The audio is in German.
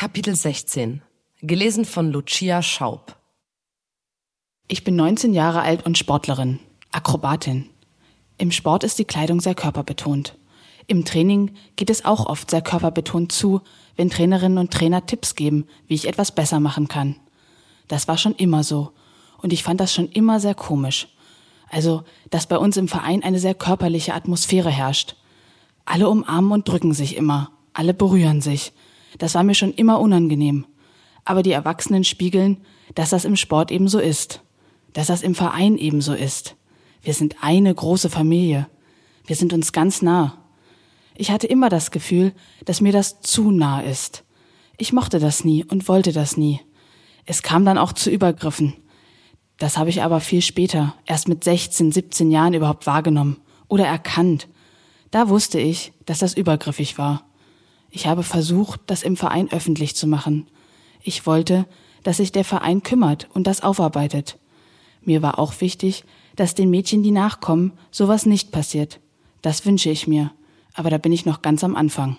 Kapitel 16. Gelesen von Lucia Schaub. Ich bin 19 Jahre alt und Sportlerin, Akrobatin. Im Sport ist die Kleidung sehr körperbetont. Im Training geht es auch oft sehr körperbetont zu, wenn Trainerinnen und Trainer Tipps geben, wie ich etwas besser machen kann. Das war schon immer so. Und ich fand das schon immer sehr komisch. Also, dass bei uns im Verein eine sehr körperliche Atmosphäre herrscht. Alle umarmen und drücken sich immer. Alle berühren sich. Das war mir schon immer unangenehm. Aber die Erwachsenen spiegeln, dass das im Sport ebenso ist. Dass das im Verein ebenso ist. Wir sind eine große Familie. Wir sind uns ganz nah. Ich hatte immer das Gefühl, dass mir das zu nah ist. Ich mochte das nie und wollte das nie. Es kam dann auch zu Übergriffen. Das habe ich aber viel später, erst mit 16, 17 Jahren überhaupt wahrgenommen oder erkannt. Da wusste ich, dass das übergriffig war. Ich habe versucht, das im Verein öffentlich zu machen. Ich wollte, dass sich der Verein kümmert und das aufarbeitet. Mir war auch wichtig, dass den Mädchen, die nachkommen, sowas nicht passiert. Das wünsche ich mir. Aber da bin ich noch ganz am Anfang.